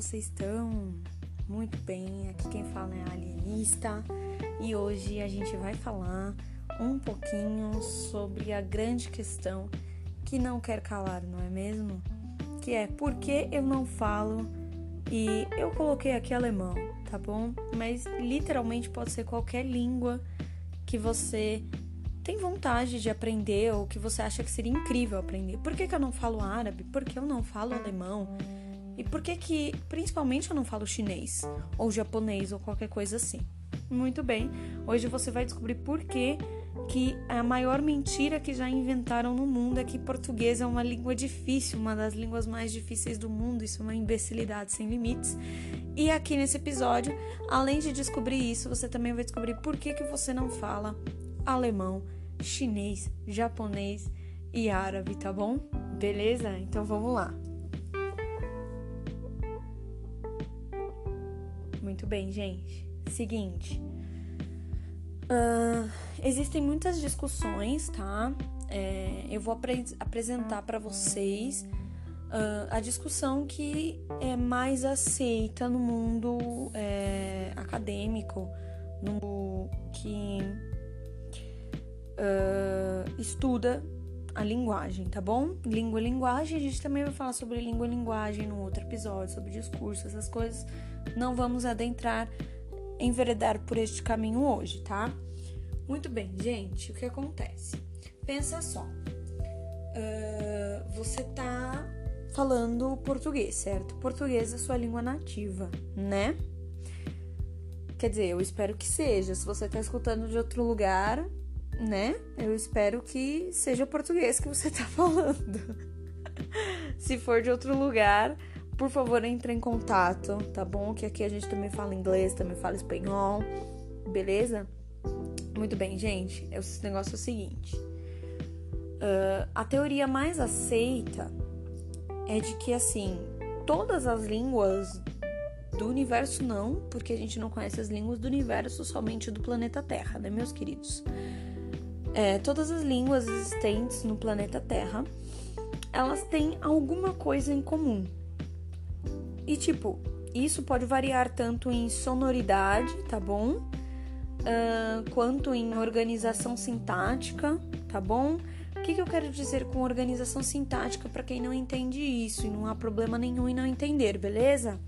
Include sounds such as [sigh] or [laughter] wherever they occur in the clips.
vocês estão? Muito bem, aqui quem fala é a Alienista e hoje a gente vai falar um pouquinho sobre a grande questão que não quer calar, não é mesmo? Que é por que eu não falo e eu coloquei aqui alemão, tá bom? Mas literalmente pode ser qualquer língua que você tem vontade de aprender ou que você acha que seria incrível aprender. Por que, que eu não falo árabe? Por que eu não falo alemão? E por que que, principalmente, eu não falo chinês ou japonês ou qualquer coisa assim? Muito bem, hoje você vai descobrir por que que a maior mentira que já inventaram no mundo é que português é uma língua difícil, uma das línguas mais difíceis do mundo. Isso é uma imbecilidade sem limites. E aqui nesse episódio, além de descobrir isso, você também vai descobrir por que, que você não fala alemão, chinês, japonês e árabe, tá bom? Beleza? Então vamos lá. Muito bem, gente. Seguinte. Uh, existem muitas discussões, tá? É, eu vou apre apresentar para vocês uh, a discussão que é mais aceita no mundo é, acadêmico, no que uh, estuda a linguagem, tá bom? Língua e linguagem, a gente também vai falar sobre língua e linguagem no outro episódio, sobre discurso, essas coisas. Não vamos adentrar, enveredar por este caminho hoje, tá? Muito bem, gente, o que acontece? Pensa só, uh, você tá falando português, certo? Português é sua língua nativa, né? Quer dizer, eu espero que seja. Se você tá escutando de outro lugar, né? Eu espero que seja o português que você tá [laughs] falando. Se for de outro lugar, por favor, entre em contato, tá bom? Que aqui a gente também fala inglês, também fala espanhol, beleza? Muito bem, gente. Esse negócio é o seguinte: uh, a teoria mais aceita é de que, assim, todas as línguas do universo não, porque a gente não conhece as línguas do universo, somente do planeta Terra, né, meus queridos? é, todas as línguas existentes no planeta Terra, elas têm alguma coisa em comum. E tipo, isso pode variar tanto em sonoridade, tá bom? Uh, quanto em organização sintática, tá bom? O que, que eu quero dizer com organização sintática para quem não entende isso e não há problema nenhum em não entender, beleza?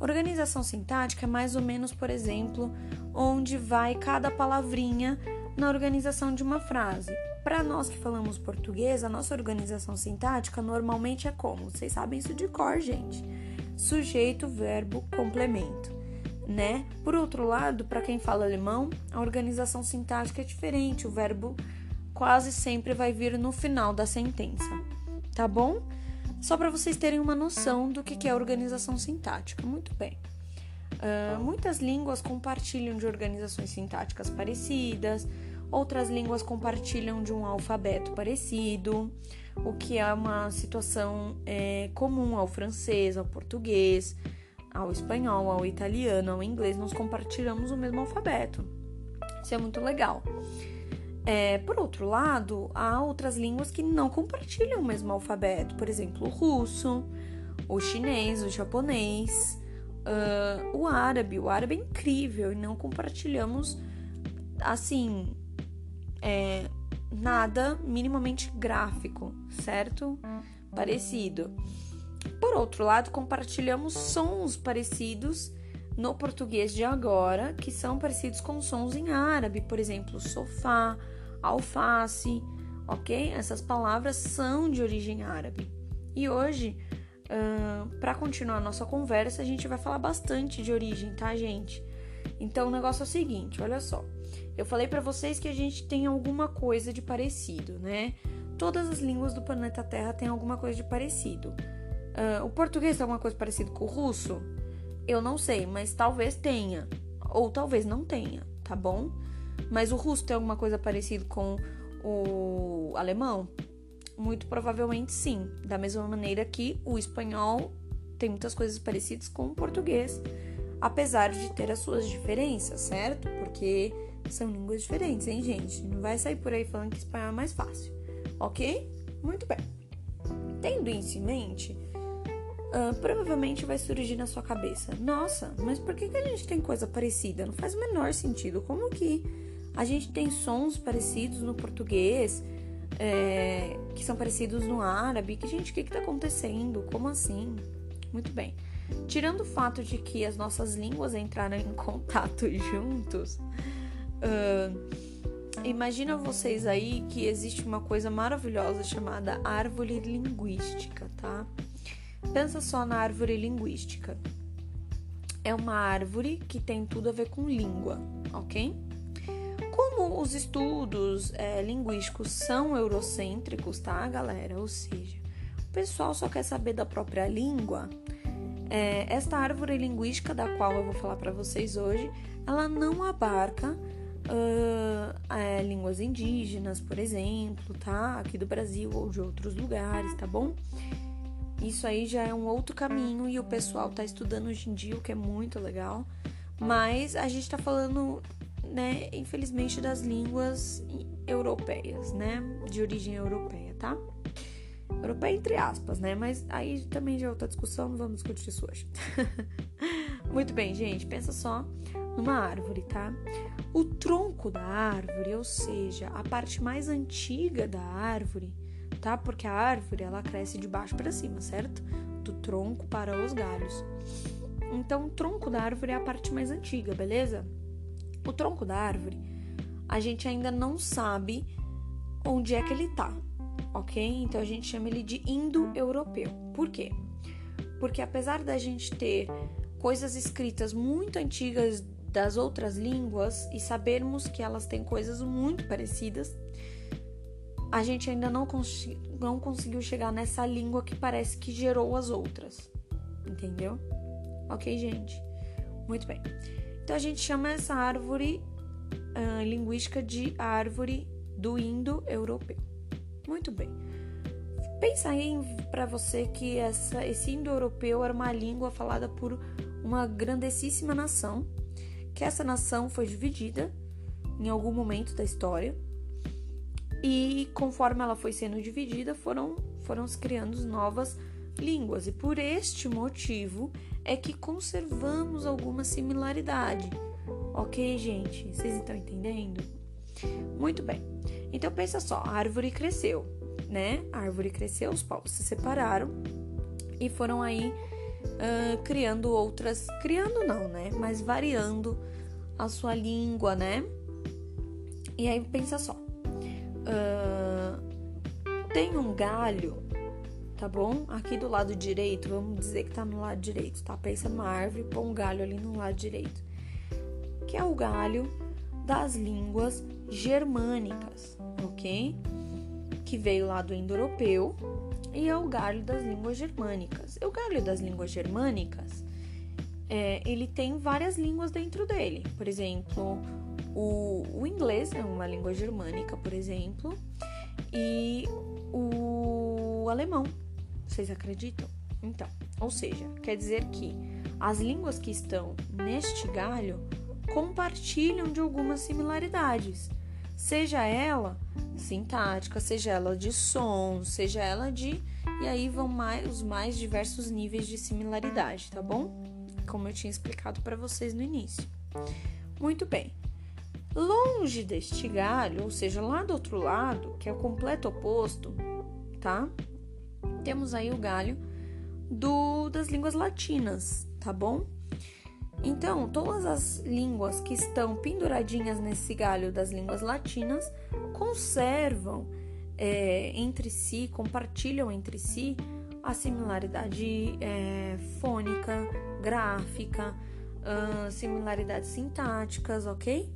Organização sintática é mais ou menos, por exemplo, onde vai cada palavrinha na organização de uma frase. Para nós que falamos português, a nossa organização sintática normalmente é como? Vocês sabem isso de cor, gente. Sujeito, verbo, complemento, né? Por outro lado, para quem fala alemão, a organização sintática é diferente. O verbo quase sempre vai vir no final da sentença, tá bom? Só para vocês terem uma noção do que é organização sintática. Muito bem. Uh, muitas línguas compartilham de organizações sintáticas parecidas, outras línguas compartilham de um alfabeto parecido, o que é uma situação é, comum ao francês, ao português, ao espanhol, ao italiano, ao inglês. Nós compartilhamos o mesmo alfabeto. Isso é muito legal. É, por outro lado, há outras línguas que não compartilham o mesmo alfabeto, por exemplo, o russo, o chinês, o japonês, uh, o árabe. O árabe é incrível e não compartilhamos assim é, nada minimamente gráfico, certo? Parecido. Por outro lado, compartilhamos sons parecidos no português de agora, que são parecidos com sons em árabe, por exemplo, sofá, alface, ok? Essas palavras são de origem árabe. E hoje, uh, para continuar a nossa conversa, a gente vai falar bastante de origem, tá, gente? Então, o negócio é o seguinte: olha só. Eu falei para vocês que a gente tem alguma coisa de parecido, né? Todas as línguas do planeta Terra têm alguma coisa de parecido. Uh, o português tem alguma coisa parecida com o russo? Eu não sei, mas talvez tenha. Ou talvez não tenha, tá bom? Mas o russo tem alguma coisa parecida com o alemão? Muito provavelmente sim. Da mesma maneira que o espanhol tem muitas coisas parecidas com o português, apesar de ter as suas diferenças, certo? Porque são línguas diferentes, hein, gente? Não vai sair por aí falando que espanhol é mais fácil, ok? Muito bem. Tendo isso em mente, uh, provavelmente vai surgir na sua cabeça: nossa, mas por que, que a gente tem coisa parecida? Não faz o menor sentido. Como que a gente tem sons parecidos no português, é, que são parecidos no árabe? Que, gente, o que, que tá acontecendo? Como assim? Muito bem. Tirando o fato de que as nossas línguas entraram em [laughs] contato juntos, uh, imagina vocês aí que existe uma coisa maravilhosa chamada árvore linguística, tá? Pensa só na árvore linguística. É uma árvore que tem tudo a ver com língua, ok? Como os estudos é, linguísticos são eurocêntricos, tá, galera? Ou seja, o pessoal só quer saber da própria língua. É, esta árvore linguística da qual eu vou falar para vocês hoje, ela não abarca uh, é, línguas indígenas, por exemplo, tá? Aqui do Brasil ou de outros lugares, tá bom? Isso aí já é um outro caminho e o pessoal tá estudando hoje em dia, o que é muito legal. Mas a gente tá falando, né, infelizmente, das línguas europeias, né? De origem europeia, tá? Europeia entre aspas, né? Mas aí também já é outra discussão, não vamos discutir isso hoje. [laughs] Muito bem, gente, pensa só numa árvore, tá? O tronco da árvore, ou seja, a parte mais antiga da árvore, tá? Porque a árvore ela cresce de baixo para cima, certo? Do tronco para os galhos. Então, o tronco da árvore é a parte mais antiga, beleza? O tronco da árvore, a gente ainda não sabe onde é que ele tá, ok? Então a gente chama ele de indo-europeu. Por quê? Porque apesar da gente ter coisas escritas muito antigas das outras línguas e sabermos que elas têm coisas muito parecidas, a gente ainda não, cons não conseguiu chegar nessa língua que parece que gerou as outras. Entendeu? Ok, gente? Muito bem. Então a gente chama essa árvore uh, linguística de árvore do indo-europeu. Muito bem. Pensa aí para você que essa, esse indo-europeu era uma língua falada por uma grandessíssima nação, que essa nação foi dividida em algum momento da história e conforme ela foi sendo dividida, foram, foram se criando novas línguas. E por este motivo é que conservamos alguma similaridade. Ok, gente? Vocês estão entendendo? Muito bem. Então pensa só, a árvore cresceu, né? A árvore cresceu, os povos se separaram e foram aí uh, criando outras, criando não, né? Mas variando a sua língua, né? E aí pensa só, uh, tem um galho, tá bom? Aqui do lado direito, vamos dizer que tá no lado direito, tá? Pensa numa árvore, põe um galho ali no lado direito, que é o galho das línguas germânicas, ok? Que veio lá do indo-europeu e é o galho das línguas germânicas. O galho das línguas germânicas, é, ele tem várias línguas dentro dele. Por exemplo, o, o inglês é uma língua germânica, por exemplo, e o alemão. Vocês acreditam? Então, ou seja, quer dizer que as línguas que estão neste galho compartilham de algumas similaridades, seja ela sintática, seja ela de som, seja ela de. E aí vão mais, os mais diversos níveis de similaridade, tá bom? Como eu tinha explicado para vocês no início. Muito bem. Longe deste galho, ou seja, lá do outro lado, que é o completo oposto, tá? Temos aí o galho do, das línguas latinas, tá bom? Então, todas as línguas que estão penduradinhas nesse galho das línguas latinas conservam é, entre si, compartilham entre si a similaridade é, fônica, gráfica, uh, similaridades sintáticas, ok?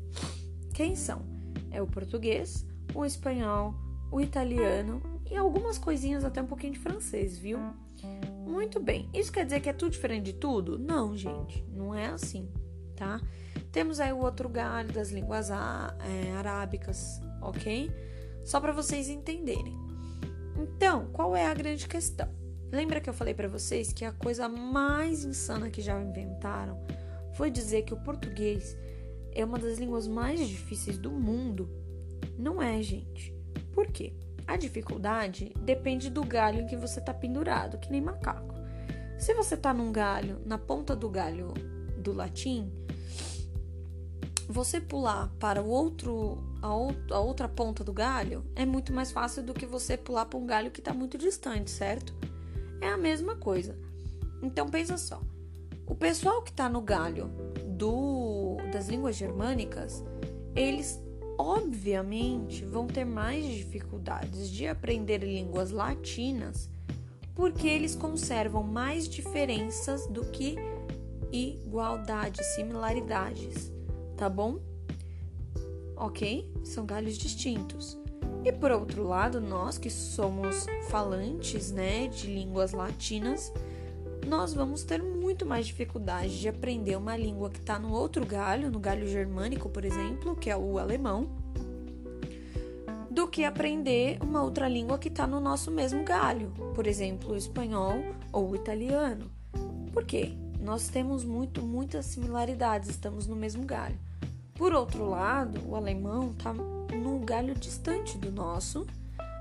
Quem são? É o português, o espanhol, o italiano e algumas coisinhas até um pouquinho de francês, viu? Muito bem. Isso quer dizer que é tudo diferente de tudo? Não, gente, não é assim, tá? Temos aí o outro galho das línguas é, arábicas, ok? Só para vocês entenderem. Então, qual é a grande questão? Lembra que eu falei para vocês que a coisa mais insana que já inventaram foi dizer que o português é uma das línguas mais difíceis do mundo. Não é, gente. Por quê? A dificuldade depende do galho em que você está pendurado, que nem macaco. Se você tá num galho, na ponta do galho do latim, você pular para o outro a, a outra ponta do galho é muito mais fácil do que você pular para um galho que está muito distante, certo? É a mesma coisa. Então pensa só, o pessoal que está no galho do, das línguas germânicas, eles obviamente vão ter mais dificuldades de aprender línguas latinas porque eles conservam mais diferenças do que igualdades, similaridades, tá bom? Ok? São galhos distintos. E por outro lado, nós que somos falantes, né, de línguas latinas, nós vamos ter muito mais dificuldade de aprender uma língua que está no outro galho, no galho germânico, por exemplo, que é o alemão, do que aprender uma outra língua que está no nosso mesmo galho, por exemplo, o espanhol ou o italiano. Por quê? Nós temos muito, muitas similaridades, estamos no mesmo galho. Por outro lado, o alemão está num galho distante do nosso,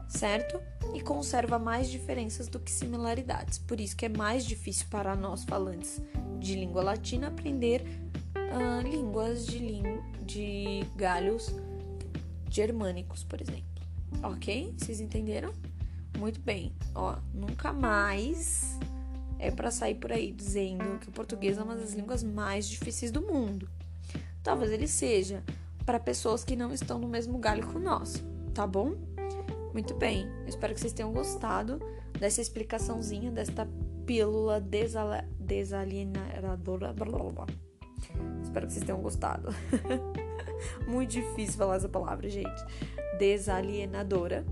certo? E conserva mais diferenças do que similaridades. Por isso que é mais difícil para nós falantes de língua latina aprender uh, línguas de, de galhos germânicos, por exemplo. Ok? Vocês entenderam? Muito bem. Ó, nunca mais é para sair por aí dizendo que o português é uma das línguas mais difíceis do mundo. Talvez ele seja para pessoas que não estão no mesmo galho que o nosso, tá bom? Muito bem. Eu espero que vocês tenham gostado dessa explicaçãozinha desta pílula desalienadora. Espero que vocês tenham gostado. [laughs] Muito difícil falar essa palavra, gente. Desalienadora.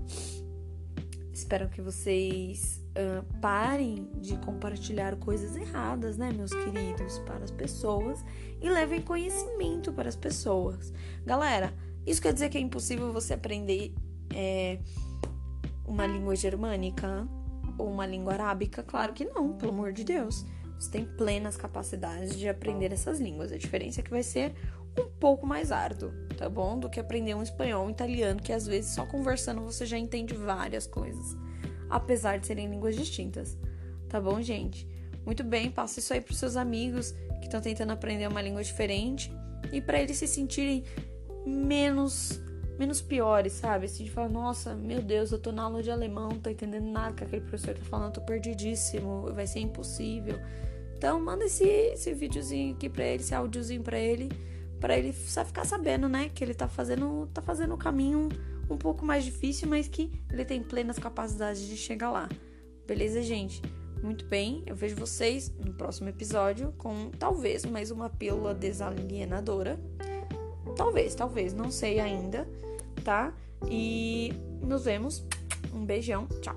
Espero que vocês uh, parem de compartilhar coisas erradas, né, meus queridos, para as pessoas e levem conhecimento para as pessoas. Galera, isso quer dizer que é impossível você aprender é, uma língua germânica ou uma língua arábica? Claro que não, pelo amor de Deus. Você tem plenas capacidades de aprender essas línguas. A diferença é que vai ser um pouco mais árduo, tá bom? Do que aprender um espanhol, um italiano, que às vezes só conversando você já entende várias coisas, apesar de serem línguas distintas, tá bom, gente? Muito bem, passe isso aí pros seus amigos que estão tentando aprender uma língua diferente e para eles se sentirem menos menos piores, sabe? Assim, de falar, nossa, meu Deus, eu tô na aula de alemão, não tô entendendo nada que aquele professor tá falando, tô perdidíssimo, vai ser impossível. Então, manda esse, esse videozinho aqui pra ele, esse áudiozinho pra ele para ele só ficar sabendo, né, que ele tá fazendo, tá fazendo o caminho um pouco mais difícil, mas que ele tem plenas capacidades de chegar lá. Beleza, gente? Muito bem, eu vejo vocês no próximo episódio com talvez mais uma pílula desalienadora. Talvez, talvez, não sei ainda, tá? E nos vemos. Um beijão, tchau.